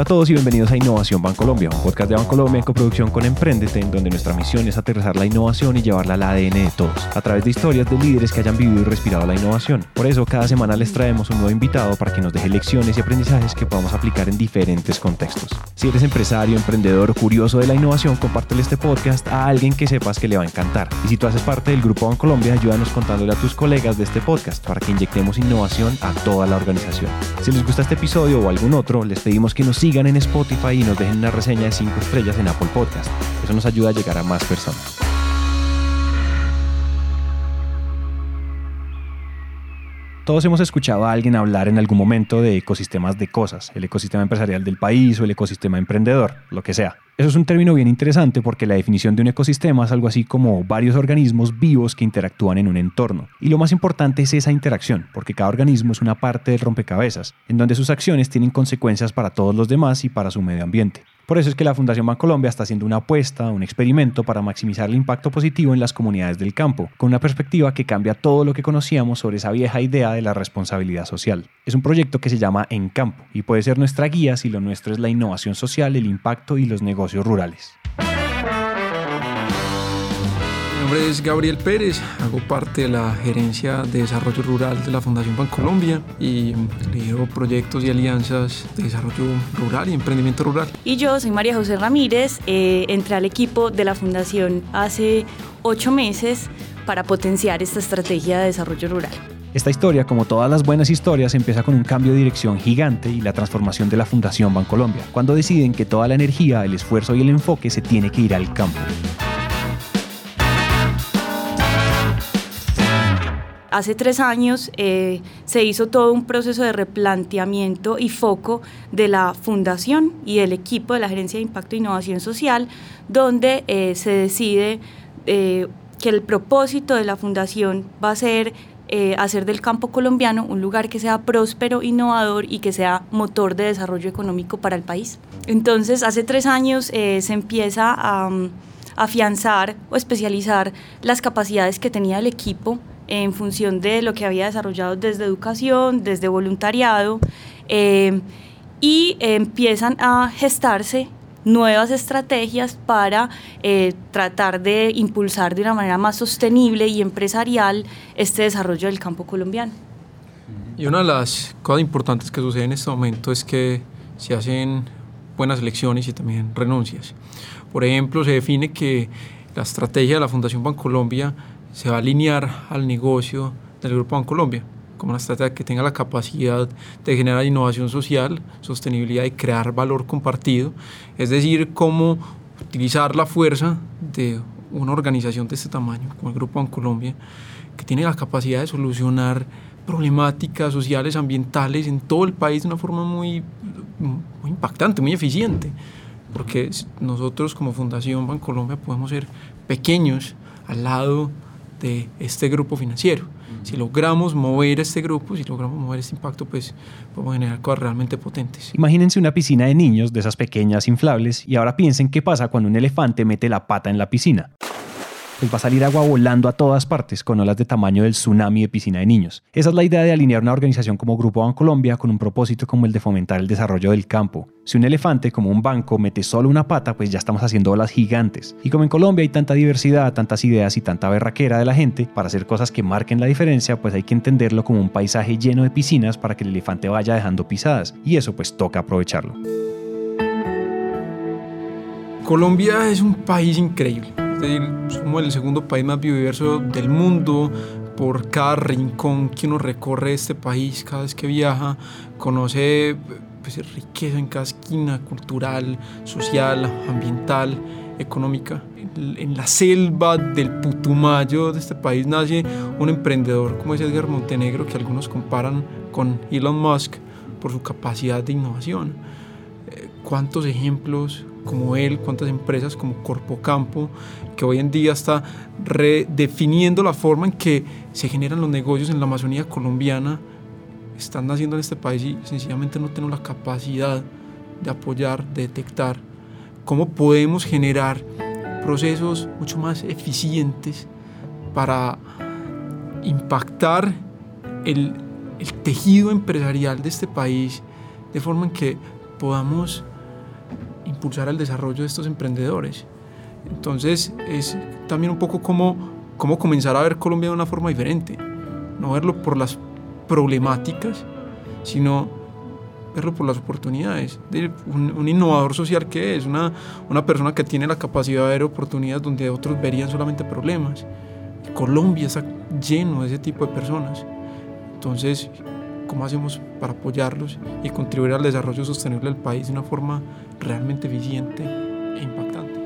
Hola a todos y bienvenidos a Innovación Bancolombia, un podcast de Bancolombia en coproducción con Emprendete, en donde nuestra misión es aterrizar la innovación y llevarla al ADN de todos, a través de historias de líderes que hayan vivido y respirado la innovación. Por eso, cada semana les traemos un nuevo invitado para que nos deje lecciones y aprendizajes que podamos aplicar en diferentes contextos. Si eres empresario, emprendedor o curioso de la innovación, compártele este podcast a alguien que sepas que le va a encantar. Y si tú haces parte del Grupo Bancolombia, ayúdanos contándole a tus colegas de este podcast para que inyectemos innovación a toda la organización. Si les gusta este episodio o algún otro, les pedimos que nos sigan en Spotify y nos dejen una reseña de 5 estrellas en Apple Podcast. Eso nos ayuda a llegar a más personas. Todos hemos escuchado a alguien hablar en algún momento de ecosistemas de cosas, el ecosistema empresarial del país o el ecosistema emprendedor, lo que sea. Eso es un término bien interesante porque la definición de un ecosistema es algo así como varios organismos vivos que interactúan en un entorno. Y lo más importante es esa interacción, porque cada organismo es una parte del rompecabezas, en donde sus acciones tienen consecuencias para todos los demás y para su medio ambiente. Por eso es que la Fundación Bancolombia está haciendo una apuesta, un experimento para maximizar el impacto positivo en las comunidades del campo, con una perspectiva que cambia todo lo que conocíamos sobre esa vieja idea de la responsabilidad social. Es un proyecto que se llama En Campo y puede ser nuestra guía si lo nuestro es la innovación social, el impacto y los negocios rurales. Mi nombre es Gabriel Pérez, hago parte de la gerencia de desarrollo rural de la Fundación Bancolombia y lidero proyectos y alianzas de desarrollo rural y emprendimiento rural. Y yo soy María José Ramírez, eh, entré al equipo de la Fundación hace ocho meses para potenciar esta estrategia de desarrollo rural. Esta historia, como todas las buenas historias, empieza con un cambio de dirección gigante y la transformación de la Fundación Bancolombia, cuando deciden que toda la energía, el esfuerzo y el enfoque se tiene que ir al campo. Hace tres años eh, se hizo todo un proceso de replanteamiento y foco de la fundación y del equipo de la Gerencia de Impacto e Innovación Social, donde eh, se decide eh, que el propósito de la fundación va a ser hacer del campo colombiano un lugar que sea próspero, innovador y que sea motor de desarrollo económico para el país. Entonces, hace tres años se empieza a um, afianzar o especializar las capacidades que tenía el equipo en función de lo que había desarrollado desde educación, desde voluntariado, eh, y empiezan a gestarse nuevas estrategias para eh, tratar de impulsar de una manera más sostenible y empresarial este desarrollo del campo colombiano. Y una de las cosas importantes que sucede en este momento es que se hacen buenas elecciones y también renuncias. Por ejemplo, se define que la estrategia de la Fundación Bancolombia se va a alinear al negocio del Grupo Bancolombia como una estrategia que tenga la capacidad de generar innovación social, sostenibilidad y crear valor compartido, es decir, cómo utilizar la fuerza de una organización de este tamaño, como el Grupo Bancolombia, que tiene la capacidad de solucionar problemáticas sociales, ambientales en todo el país de una forma muy, muy impactante, muy eficiente, porque nosotros como Fundación Bancolombia podemos ser pequeños al lado de este grupo financiero. Si logramos mover este grupo, si logramos mover este impacto, pues podemos generar cosas realmente potentes. Imagínense una piscina de niños, de esas pequeñas inflables, y ahora piensen qué pasa cuando un elefante mete la pata en la piscina pues va a salir agua volando a todas partes con olas de tamaño del tsunami de piscina de niños. Esa es la idea de alinear una organización como Grupo Bancolombia con un propósito como el de fomentar el desarrollo del campo. Si un elefante como un banco mete solo una pata, pues ya estamos haciendo olas gigantes. Y como en Colombia hay tanta diversidad, tantas ideas y tanta berraquera de la gente, para hacer cosas que marquen la diferencia, pues hay que entenderlo como un paisaje lleno de piscinas para que el elefante vaya dejando pisadas. Y eso pues toca aprovecharlo. Colombia es un país increíble somos el segundo país más biodiverso del mundo. Por cada rincón que uno recorre este país, cada vez que viaja, conoce pues, riqueza en cada esquina, cultural, social, ambiental, económica. En la selva del Putumayo de este país nace un emprendedor como es Edgar Montenegro, que algunos comparan con Elon Musk por su capacidad de innovación. Eh, ¿Cuántos ejemplos como él, cuántas empresas como Corpo Campo, que hoy en día está redefiniendo la forma en que se generan los negocios en la Amazonía colombiana, están naciendo en este país y sencillamente no tenemos la capacidad de apoyar, de detectar cómo podemos generar procesos mucho más eficientes para impactar el tejido empresarial de este país de forma en que podamos impulsar el desarrollo de estos emprendedores. Entonces es también un poco como, como comenzar a ver Colombia de una forma diferente, no verlo por las problemáticas, sino verlo por las oportunidades. Un, innovador social que es, una, una persona que tiene la capacidad de ver oportunidades donde otros verían solamente problemas. Colombia está lleno de ese tipo de personas. Entonces, ¿cómo hacemos para apoyarlos y contribuir al desarrollo sostenible del país de una forma realmente eficiente e impactante?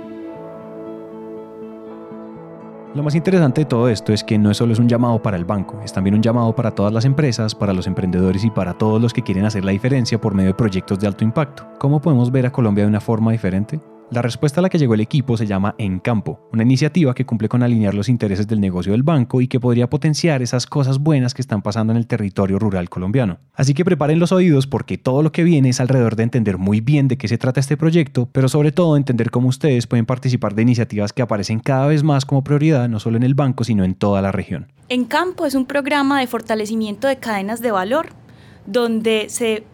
Lo más interesante de todo esto es que no es solo es un llamado para el banco, es también un llamado para todas las empresas, para los emprendedores y para todos los que quieren hacer la diferencia por medio de proyectos de alto impacto. ¿Cómo podemos ver a Colombia de una forma diferente? La respuesta a la que llegó el equipo se llama En Campo, una iniciativa que cumple con alinear los intereses del negocio del banco y que podría potenciar esas cosas buenas que están pasando en el territorio rural colombiano. Así que preparen los oídos porque todo lo que viene es alrededor de entender muy bien de qué se trata este proyecto, pero sobre todo entender cómo ustedes pueden participar de iniciativas que aparecen cada vez más como prioridad no solo en el banco, sino en toda la región. En Campo es un programa de fortalecimiento de cadenas de valor donde se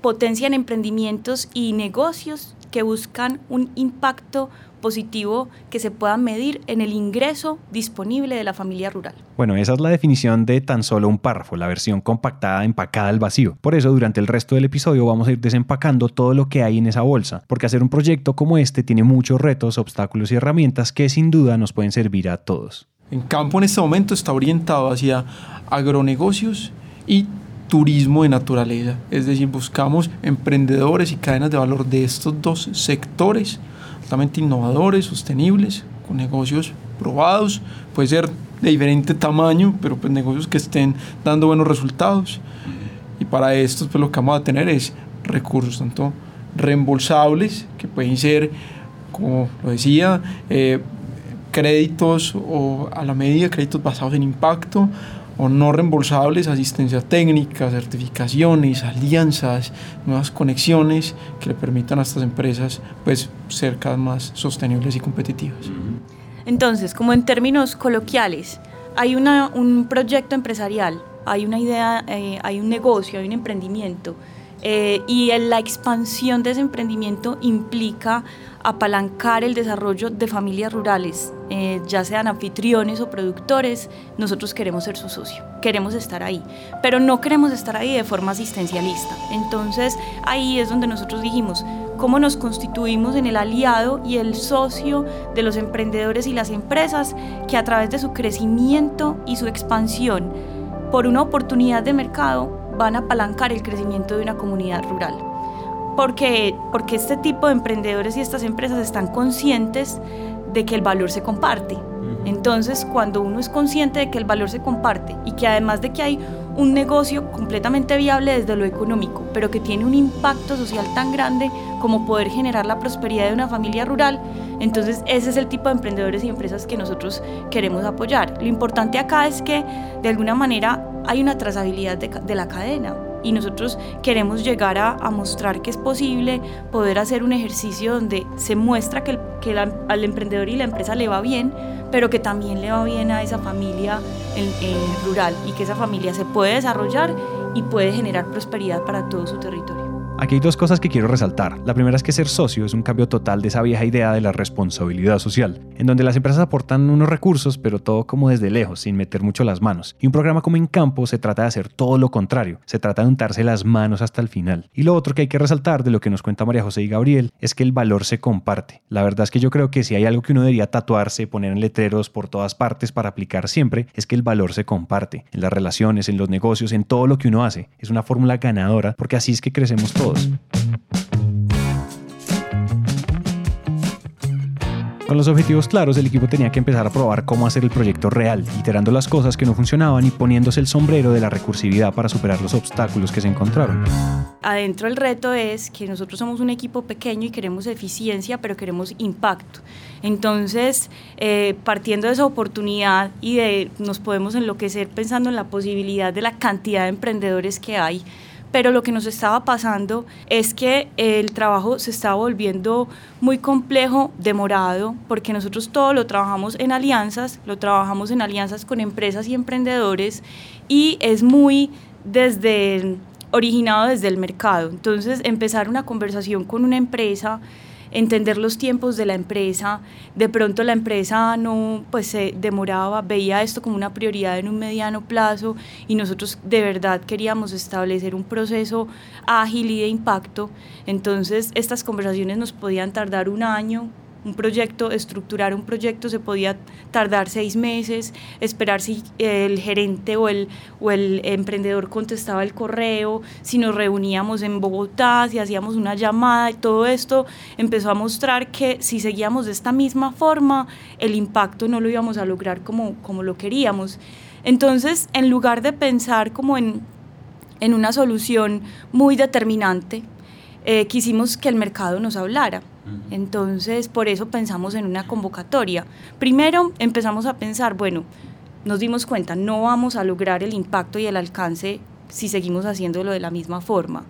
potencian emprendimientos y negocios que buscan un impacto positivo que se pueda medir en el ingreso disponible de la familia rural. Bueno, esa es la definición de tan solo un párrafo, la versión compactada, empacada al vacío. Por eso, durante el resto del episodio vamos a ir desempacando todo lo que hay en esa bolsa, porque hacer un proyecto como este tiene muchos retos, obstáculos y herramientas que sin duda nos pueden servir a todos. En campo en este momento está orientado hacia agronegocios y turismo de naturaleza. Es decir, buscamos emprendedores y cadenas de valor de estos dos sectores, altamente innovadores, sostenibles, con negocios probados, puede ser de diferente tamaño, pero pues negocios que estén dando buenos resultados. Y para esto pues lo que vamos a tener es recursos tanto reembolsables, que pueden ser, como lo decía, eh, créditos o a la medida, créditos basados en impacto, o no reembolsables, asistencia técnica, certificaciones, alianzas, nuevas conexiones que le permitan a estas empresas pues, ser cada más sostenibles y competitivas. Entonces, como en términos coloquiales, hay una, un proyecto empresarial, hay una idea, eh, hay un negocio, hay un emprendimiento, eh, y la expansión de ese emprendimiento implica apalancar el desarrollo de familias rurales, eh, ya sean anfitriones o productores, nosotros queremos ser su socio, queremos estar ahí, pero no queremos estar ahí de forma asistencialista. Entonces ahí es donde nosotros dijimos, ¿cómo nos constituimos en el aliado y el socio de los emprendedores y las empresas que a través de su crecimiento y su expansión por una oportunidad de mercado van a apalancar el crecimiento de una comunidad rural. Porque, porque este tipo de emprendedores y estas empresas están conscientes de que el valor se comparte. Entonces, cuando uno es consciente de que el valor se comparte y que además de que hay un negocio completamente viable desde lo económico, pero que tiene un impacto social tan grande como poder generar la prosperidad de una familia rural, entonces ese es el tipo de emprendedores y empresas que nosotros queremos apoyar. Lo importante acá es que de alguna manera hay una trazabilidad de, la cadena. Y nosotros queremos llegar a, mostrar que es posible poder hacer un ejercicio donde se muestra que, al emprendedor y la empresa le va bien, pero que también le va bien a esa familia rural y que esa familia se puede desarrollar y puede generar prosperidad para todo su territorio. Aquí hay dos cosas que quiero resaltar. La primera es que ser socio es un cambio total de esa vieja idea de la responsabilidad social, en donde las empresas aportan unos recursos, pero todo como desde lejos, sin meter mucho las manos. Y un programa como En Campo se trata de hacer todo lo contrario, se trata de untarse las manos hasta el final. Y lo otro que hay que resaltar de lo que nos cuenta María José y Gabriel es que el valor se comparte. La verdad es que yo creo que si hay algo que uno debería tatuarse, poner en letreros por todas partes para aplicar siempre, es que el valor se comparte. En las relaciones, en los negocios, en todo lo que uno hace. Es una fórmula ganadora porque así es que crecemos todos. Con los objetivos claros, el equipo tenía que empezar a probar cómo hacer el proyecto real, iterando las cosas que no funcionaban y poniéndose el sombrero de la recursividad para superar los obstáculos que se encontraron. Adentro el reto es que nosotros somos un equipo pequeño y queremos eficiencia, pero queremos impacto. Entonces, eh, partiendo de esa oportunidad y de nos podemos enloquecer pensando en la posibilidad de la cantidad de emprendedores que hay, pero lo que nos estaba pasando es que el trabajo se estaba volviendo muy complejo, demorado, porque nosotros todo lo trabajamos en alianzas, lo trabajamos en alianzas con empresas y emprendedores y es muy desde originado desde el mercado. Entonces, empezar una conversación con una empresa entender los tiempos de la empresa. De pronto la empresa no, pues se demoraba, veía esto como una prioridad en un mediano plazo y nosotros de verdad queríamos establecer un proceso ágil y de impacto. Entonces estas conversaciones nos podían tardar un año, un proyecto, estructurar un proyecto se podía tardar seis meses, esperar si el gerente o el, o el emprendedor contestaba el correo, si nos reuníamos en Bogotá, si hacíamos una llamada y todo esto empezó a mostrar que si seguíamos de esta misma forma, el impacto no lo íbamos a lograr como, como lo queríamos. Entonces, en lugar de pensar como en, en una solución muy determinante, eh, quisimos que el mercado nos hablara. Entonces, por eso pensamos en una convocatoria. Primero empezamos a pensar, bueno, nos dimos cuenta, no vamos a lograr el impacto y el alcance si seguimos haciéndolo de la misma forma.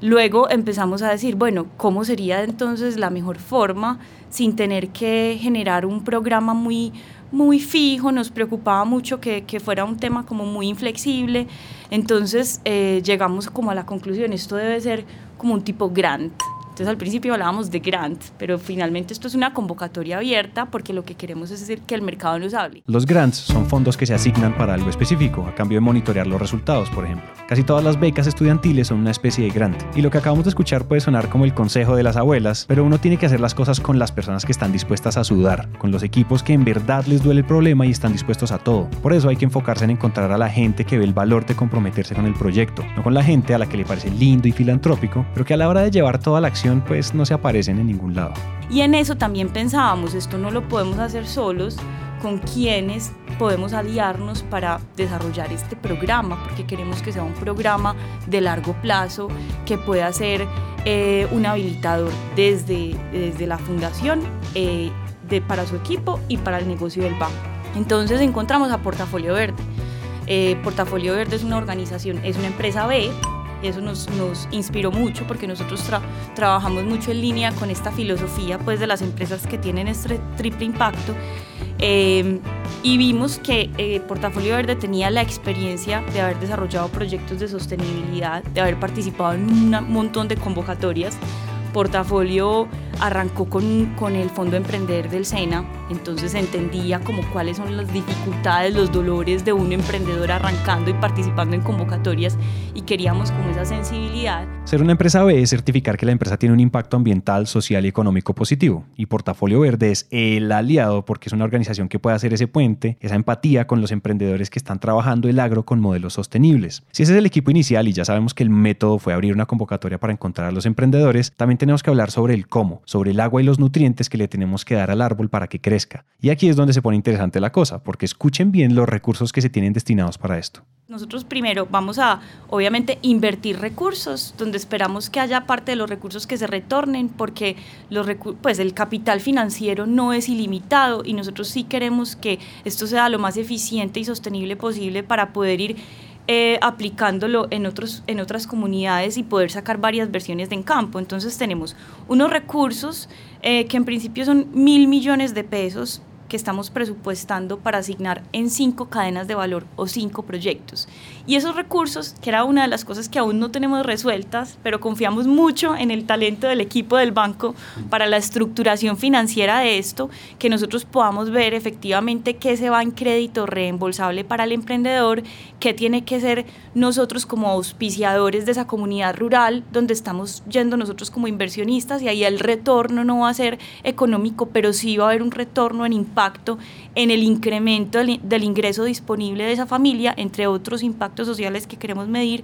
Luego empezamos a decir, bueno, ¿cómo sería entonces la mejor forma sin tener que generar un programa muy, muy fijo? Nos preocupaba mucho que, que fuera un tema como muy inflexible. Entonces eh, llegamos como a la conclusión, esto debe ser como un tipo grant. Entonces al principio hablábamos de grant, pero finalmente esto es una convocatoria abierta porque lo que queremos es decir que el mercado nos hable. Los grants son fondos que se asignan para algo específico, a cambio de monitorear los resultados, por ejemplo. Casi todas las becas estudiantiles son una especie de grant. Y lo que acabamos de escuchar puede sonar como el consejo de las abuelas, pero uno tiene que hacer las cosas con las personas que están dispuestas a sudar, con los equipos que en verdad les duele el problema y están dispuestos a todo. Por eso hay que enfocarse en encontrar a la gente que ve el valor de comprometerse con el proyecto, no con la gente a la que le parece lindo y filantrópico, pero que a la hora de llevar toda la acción pues no se aparecen en ningún lado. Y en eso también pensábamos, esto no lo podemos hacer solos, con quienes podemos aliarnos para desarrollar este programa, porque queremos que sea un programa de largo plazo que pueda ser eh, un habilitador desde, desde la fundación eh, de, para su equipo y para el negocio del banco. Entonces encontramos a Portafolio Verde. Eh, Portafolio Verde es una organización, es una empresa B eso nos, nos inspiró mucho porque nosotros trabajamos mucho en línea con esta filosofía pues, de las empresas que tienen este triple impacto. Eh, y vimos que eh, Portafolio Verde tenía la experiencia de haber desarrollado proyectos de sostenibilidad, de haber participado en un montón de convocatorias. Portafolio arrancó con, con el Fondo Emprender del SENA, entonces entendía como cuáles son las dificultades, los dolores de un emprendedor arrancando y participando en convocatorias y queríamos como esa sensibilidad. Ser una empresa B es certificar que la empresa tiene un impacto ambiental, social y económico positivo y Portafolio Verde es el aliado porque es una organización que puede hacer ese puente, esa empatía con los emprendedores que están trabajando el agro con modelos sostenibles. Si ese es el equipo inicial y ya sabemos que el método fue abrir una convocatoria para encontrar a los emprendedores, también tenemos que hablar sobre el cómo, sobre el agua y los nutrientes que le tenemos que dar al árbol para que crezca. Y aquí es donde se pone interesante la cosa, porque escuchen bien los recursos que se tienen destinados para esto. Nosotros primero vamos a, obviamente, invertir recursos, donde esperamos que haya parte de los recursos que se retornen, porque los pues el capital financiero no es ilimitado y nosotros sí queremos que esto sea lo más eficiente y sostenible posible para poder ir eh, aplicándolo en, otros, en otras comunidades y poder sacar varias versiones de en campo. Entonces tenemos unos recursos eh, que en principio son mil millones de pesos que estamos presupuestando para asignar en cinco cadenas de valor o cinco proyectos. Y esos recursos, que era una de las cosas que aún no tenemos resueltas, pero confiamos mucho en el talento del equipo del banco para la estructuración financiera de esto, que nosotros podamos ver efectivamente qué se va en crédito reembolsable para el emprendedor, qué tiene que ser nosotros como auspiciadores de esa comunidad rural, donde estamos yendo nosotros como inversionistas y ahí el retorno no va a ser económico, pero sí va a haber un retorno en impacto impacto en el incremento del, ingreso disponible de esa familia, entre otros impactos sociales que queremos medir.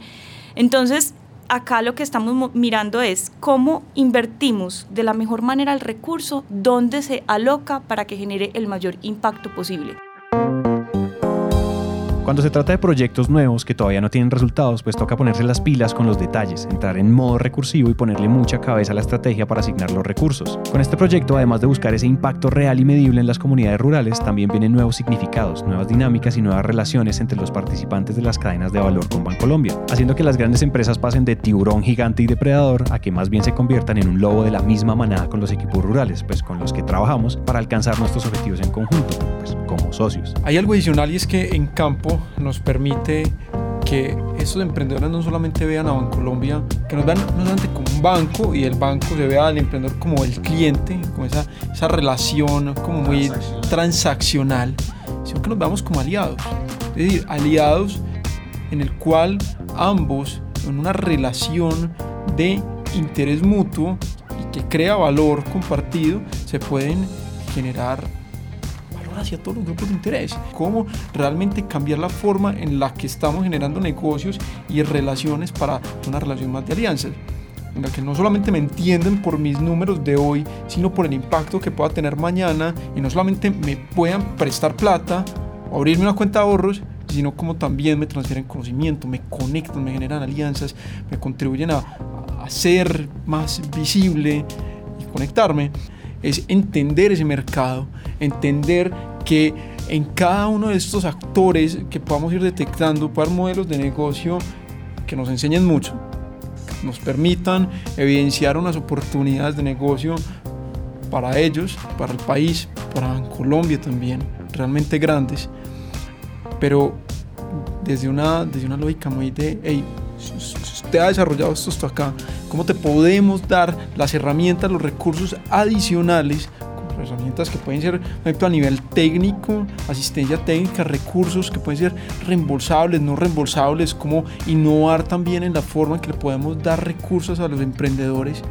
Entonces, acá lo que estamos mirando es cómo invertimos de la mejor manera el recurso, dónde se aloca para que genere el mayor impacto posible. Cuando se trata de proyectos nuevos que todavía no tienen resultados, pues toca ponerse las pilas con los detalles, entrar en modo recursivo y ponerle mucha cabeza a la estrategia para asignar los recursos. Con este proyecto, además de buscar ese impacto real y medible en las comunidades rurales, también vienen nuevos significados, nuevas dinámicas y nuevas relaciones entre los participantes de las cadenas de valor con Bancolombia, haciendo que las grandes empresas pasen de tiburón gigante y depredador a que más bien se conviertan en un lobo de la misma manada con los equipos rurales, pues con los que trabajamos para alcanzar nuestros objetivos en conjunto, pues como socios. Hay algo adicional y es que en campo nos permite que estos emprendedores no solamente vean a Bancolombia, que nos vean no solamente como un banco y el banco se vea al emprendedor como el cliente, como esa, esa relación como muy transaccional, sino que nos veamos como aliados. Es decir, aliados en el cual ambos en una relación de interés mutuo y que crea valor compartido, se pueden generar hacia todos los grupos de interés. Cómo realmente cambiar la forma en la que estamos generando negocios y relaciones para una relación más de alianzas en la que no solamente me entienden por mis números de hoy, sino por el impacto que pueda tener mañana y no solamente me puedan prestar plata o abrirme una cuenta de ahorros, sino como también me transfieren conocimiento, me conectan, me generan alianzas, me contribuyen a, a ser más visible y conectarme. Es entender ese mercado, entender que en cada uno de estos actores que podamos ir detectando, para modelos de negocio que nos enseñen mucho, nos permitan evidenciar unas oportunidades de negocio para ellos, para el país, para Colombia también, realmente grandes, pero desde una, desde una lógica muy de, hey, usted ha desarrollado esto, esto acá, ¿cómo te podemos dar las herramientas, los recursos adicionales herramientas que pueden ser, por ejemplo, a nivel técnico, asistencia técnica, recursos que pueden ser reembolsables, no reembolsables, como innovar también en la forma en que le podemos dar recursos a los emprendedores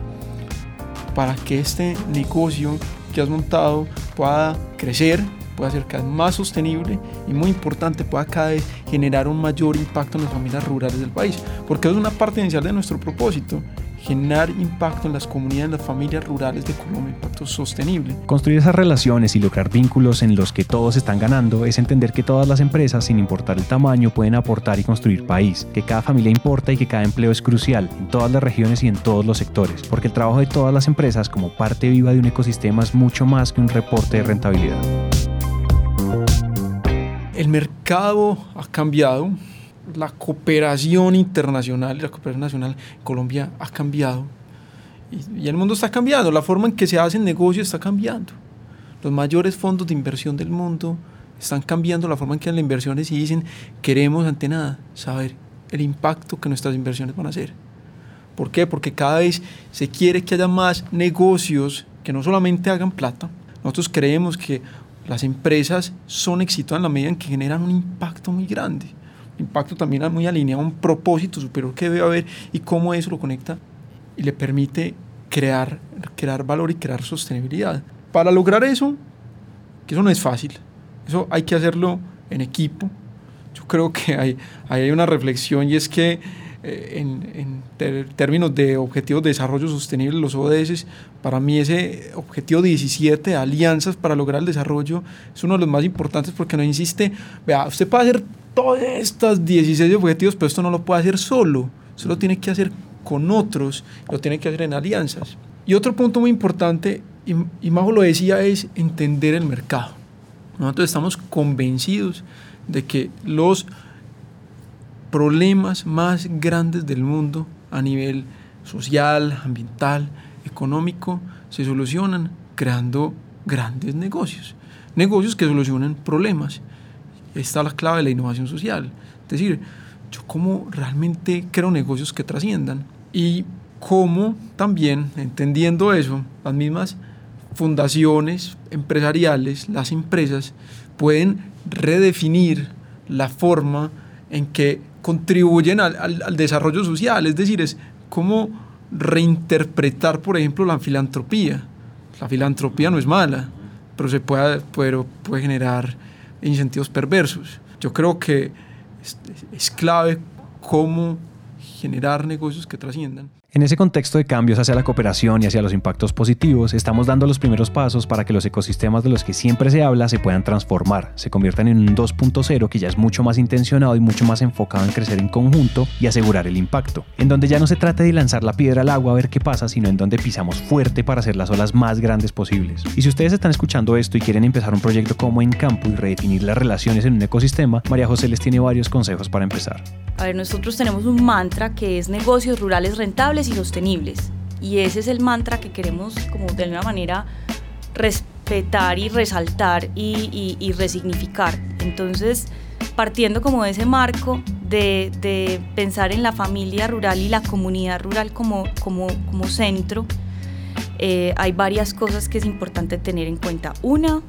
para que este negocio que has montado pueda crecer, pueda ser cada vez más sostenible y muy importante, pueda cada vez generar un mayor impacto en las familias rurales del país, porque es una parte esencial de nuestro propósito generar impacto en las comunidades, en las familias rurales de Colombia, impacto sostenible. Construir esas relaciones y lograr vínculos en los que todos están ganando es entender que todas las empresas, sin importar el tamaño, pueden aportar y construir país, que cada familia importa y que cada empleo es crucial en todas las regiones y en todos los sectores, porque el trabajo de todas las empresas como parte viva de un ecosistema es mucho más que un reporte de rentabilidad. El mercado ha cambiado, la cooperación internacional, la cooperación nacional en Colombia ha cambiado y, el mundo está cambiando, la forma en que se hacen negocios está cambiando. Los mayores fondos de inversión del mundo están cambiando la forma en que las inversiones y dicen, queremos ante nada saber el impacto que nuestras inversiones van a hacer. ¿Por qué? Porque cada vez se quiere que haya más negocios que no solamente hagan plata. Nosotros creemos que las empresas son exitosas en la medida en que generan un impacto muy grande impacto también muy alineado a un propósito superior que debe haber y cómo eso lo conecta y le permite crear, crear valor y crear sostenibilidad. Para lograr eso, que eso no es fácil, eso hay que hacerlo en equipo. Yo creo que hay, hay una reflexión y es que eh, en, en términos de objetivos de desarrollo sostenible, los ODS, para mí ese objetivo 17, alianzas para lograr el desarrollo, es uno de los más importantes porque no insiste, vea, usted puede hacer todos estos 16 objetivos, pero esto no lo puede hacer solo, se lo tiene que hacer con otros, lo tiene que hacer en alianzas. Y otro punto muy importante, y, y Majo lo decía, es entender el mercado. Nosotros estamos convencidos de que los problemas más grandes del mundo a nivel social, ambiental, económico, se solucionan creando grandes negocios. Negocios que solucionan problemas está la clave de la innovación social. Es decir, yo cómo realmente creo negocios que trasciendan y cómo también, entendiendo eso, las mismas fundaciones empresariales, las empresas, pueden redefinir la forma en que contribuyen al, al, desarrollo social. Es decir, es cómo reinterpretar, por ejemplo, la filantropía. La filantropía no es mala, pero se puede, pero puede generar incentivos perversos. Yo creo que es clave cómo generar negocios que trasciendan. En ese contexto de cambios hacia la cooperación y hacia los impactos positivos, estamos dando los primeros pasos para que los ecosistemas de los que siempre se habla se puedan transformar, se conviertan en un 2.0 que ya es mucho más intencionado y mucho más enfocado en crecer en conjunto y asegurar el impacto, en donde ya no se trata de lanzar la piedra al agua a ver qué pasa, sino en donde pisamos fuerte para hacer las olas más grandes posibles. Y si ustedes están escuchando esto y quieren empezar un proyecto como En Campo y redefinir las relaciones en un ecosistema, María José les tiene varios consejos para empezar. A ver, nosotros tenemos un mantra que es negocios rurales rentables y sostenibles. Y ese es el mantra que queremos como de alguna manera respetar y resaltar y, y, resignificar. Entonces, partiendo como de ese marco de, pensar en la familia rural y la comunidad rural como, como, como centro, eh, hay varias cosas que es importante tener en cuenta. Una,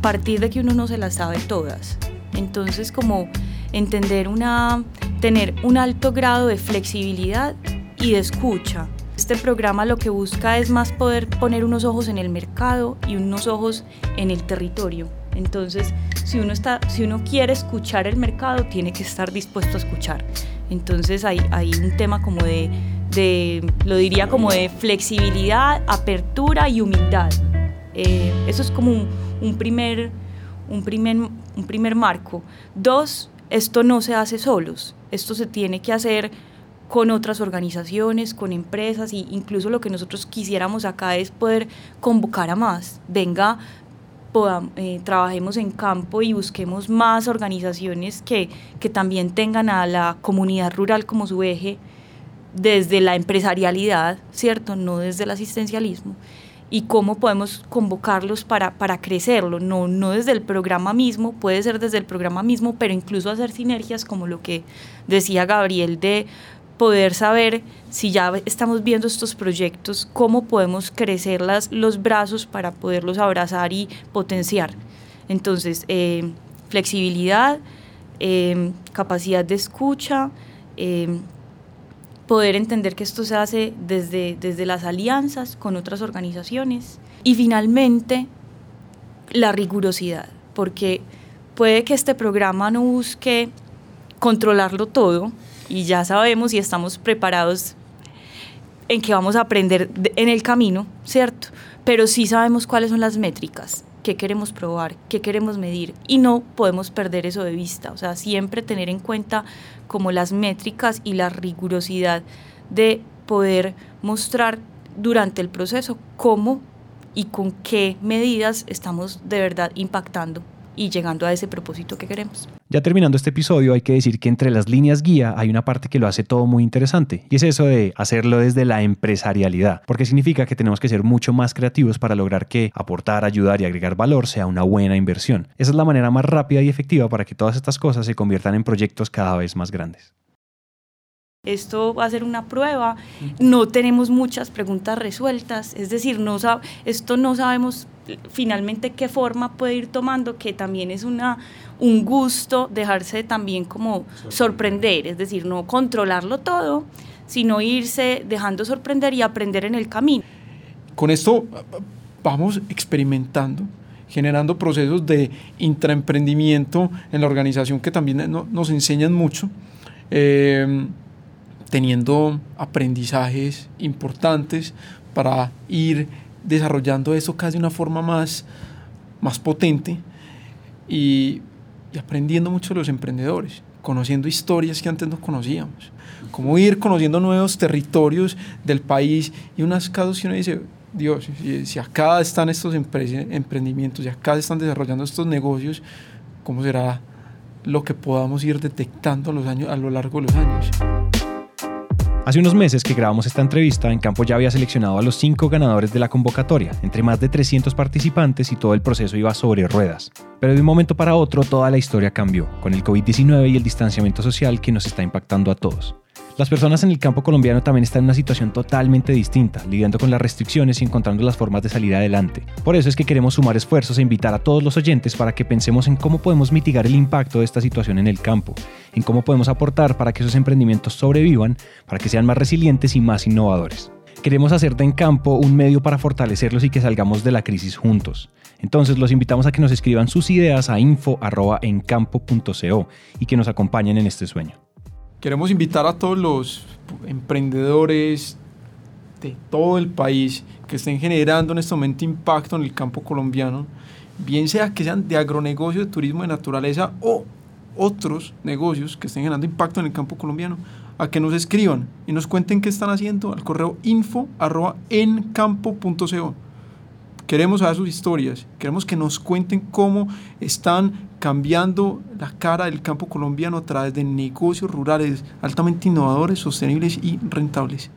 partir de que uno no se las sabe todas. Entonces, como entender una, tener un alto grado de flexibilidad y de escucha. Este programa lo que busca es más poder poner unos ojos en el mercado y unos ojos en el territorio. Entonces, si uno, está, si uno quiere escuchar el mercado, tiene que estar dispuesto a escuchar. Entonces hay, hay un tema como de, de, lo diría como de flexibilidad, apertura y humildad. Eh, eso es como un, primer, un, primer, un primer marco. Dos, esto no se hace solos, esto se tiene que hacer con otras organizaciones, con empresas e incluso lo que nosotros quisiéramos acá es poder convocar a más. Venga, eh, trabajemos en campo y busquemos más organizaciones que, que también tengan a la comunidad rural como su eje desde la empresarialidad, ¿cierto? No desde el asistencialismo. Y cómo podemos convocarlos para, para crecerlo, no, no desde el programa mismo, puede ser desde el programa mismo, pero incluso hacer sinergias como lo que decía Gabriel de poder saber si ya estamos viendo estos proyectos, cómo podemos crecer las, los brazos para poderlos abrazar y potenciar. Entonces, eh, flexibilidad, eh, capacidad de escucha, eh, poder entender que esto se hace desde, desde las alianzas con otras organizaciones y finalmente la rigurosidad, porque puede que este programa no busque controlarlo todo, y ya sabemos y estamos preparados en que vamos a aprender en el camino, ¿cierto? Pero sí sabemos cuáles son las métricas, qué queremos probar, qué queremos medir y no podemos perder eso de vista, o sea, siempre tener en cuenta como las métricas y la rigurosidad de poder mostrar durante el proceso cómo y con qué medidas estamos de verdad impactando y llegando a ese propósito que queremos. Ya terminando este episodio, hay que decir que entre las líneas guía hay una parte que lo hace todo muy interesante, y es eso de hacerlo desde la empresarialidad, porque significa que tenemos que ser mucho más creativos para lograr que aportar, ayudar y agregar valor sea una buena inversión. Esa es la manera más rápida y efectiva para que todas estas cosas se conviertan en proyectos cada vez más grandes. Esto va a ser una prueba, no tenemos muchas preguntas resueltas, es decir, no esto no sabemos finalmente qué forma puede ir tomando, que también es una, un gusto dejarse también como sorprender, es decir, no controlarlo todo, sino irse dejando sorprender y aprender en el camino. Con esto vamos experimentando, generando procesos de intraemprendimiento en la organización que también nos enseñan mucho. Eh, teniendo aprendizajes importantes para ir desarrollando eso casi de una forma más, más potente y, aprendiendo mucho de los emprendedores, conociendo historias que antes no conocíamos, cómo ir conociendo nuevos territorios del país y unas casos que uno dice, Dios, si, acá están estos emprendimientos, si acá están desarrollando estos negocios, ¿cómo será lo que podamos ir detectando los años, a lo largo de los años? Hace unos meses que grabamos esta entrevista, En Campo ya había seleccionado a los cinco ganadores de la convocatoria, entre más de 300 participantes y todo el proceso iba sobre ruedas. Pero de un momento para otro toda la historia cambió, con el COVID-19 y el distanciamiento social que nos está impactando a todos. Las personas en el campo colombiano también están en una situación totalmente distinta, lidiando con las restricciones y encontrando las formas de salir adelante. Por eso es que queremos sumar esfuerzos e invitar a todos los oyentes para que pensemos en cómo podemos mitigar el impacto de esta situación en el campo, en cómo podemos aportar para que esos emprendimientos sobrevivan, para que sean más resilientes y más innovadores. Queremos hacer de En Campo un medio para fortalecerlos y que salgamos de la crisis juntos. Entonces los invitamos a que nos escriban sus ideas a info.encampo.co y que nos acompañen en este sueño. Queremos invitar a todos los emprendedores de todo el país que estén generando en este momento impacto en el campo colombiano, bien sea que sean de agronegocio, de turismo de naturaleza o otros negocios que estén generando impacto en el campo colombiano, a que nos escriban y nos cuenten qué están haciendo al correo info Queremos saber sus historias, queremos que nos cuenten cómo están cambiando la cara del campo colombiano a través de negocios rurales altamente innovadores, sostenibles y rentables.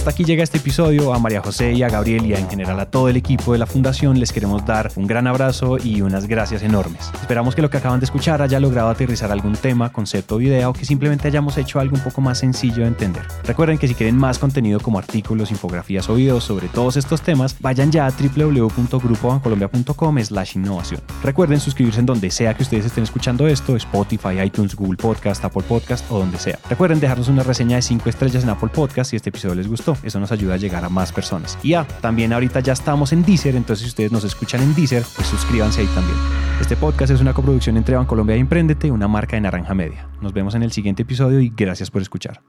Hasta aquí llega este episodio. A María José y a Gabriel y en general a todo el equipo de la Fundación les queremos dar un gran abrazo y unas gracias enormes. Esperamos que lo que acaban de escuchar haya logrado aterrizar algún tema, concepto o idea o que simplemente hayamos hecho algo un poco más sencillo de entender. Recuerden que si quieren más contenido como artículos, infografías o videos sobre todos estos temas, vayan ya a www.grupobancolombia.com slash innovación. Recuerden suscribirse en donde sea que ustedes estén escuchando esto, Spotify, iTunes, Google Podcast, Apple Podcast o donde sea. Recuerden dejarnos una reseña de 5 estrellas en Apple Podcast si este episodio les gustó. Eso nos ayuda a llegar a más personas. Y ya, también ahorita ya estamos en Deezer, entonces si ustedes nos escuchan en Deezer, pues suscríbanse ahí también. Este podcast es una coproducción entre Bancolombia y Emprendete, una marca de Naranja Media. Nos vemos en el siguiente episodio y gracias por escuchar.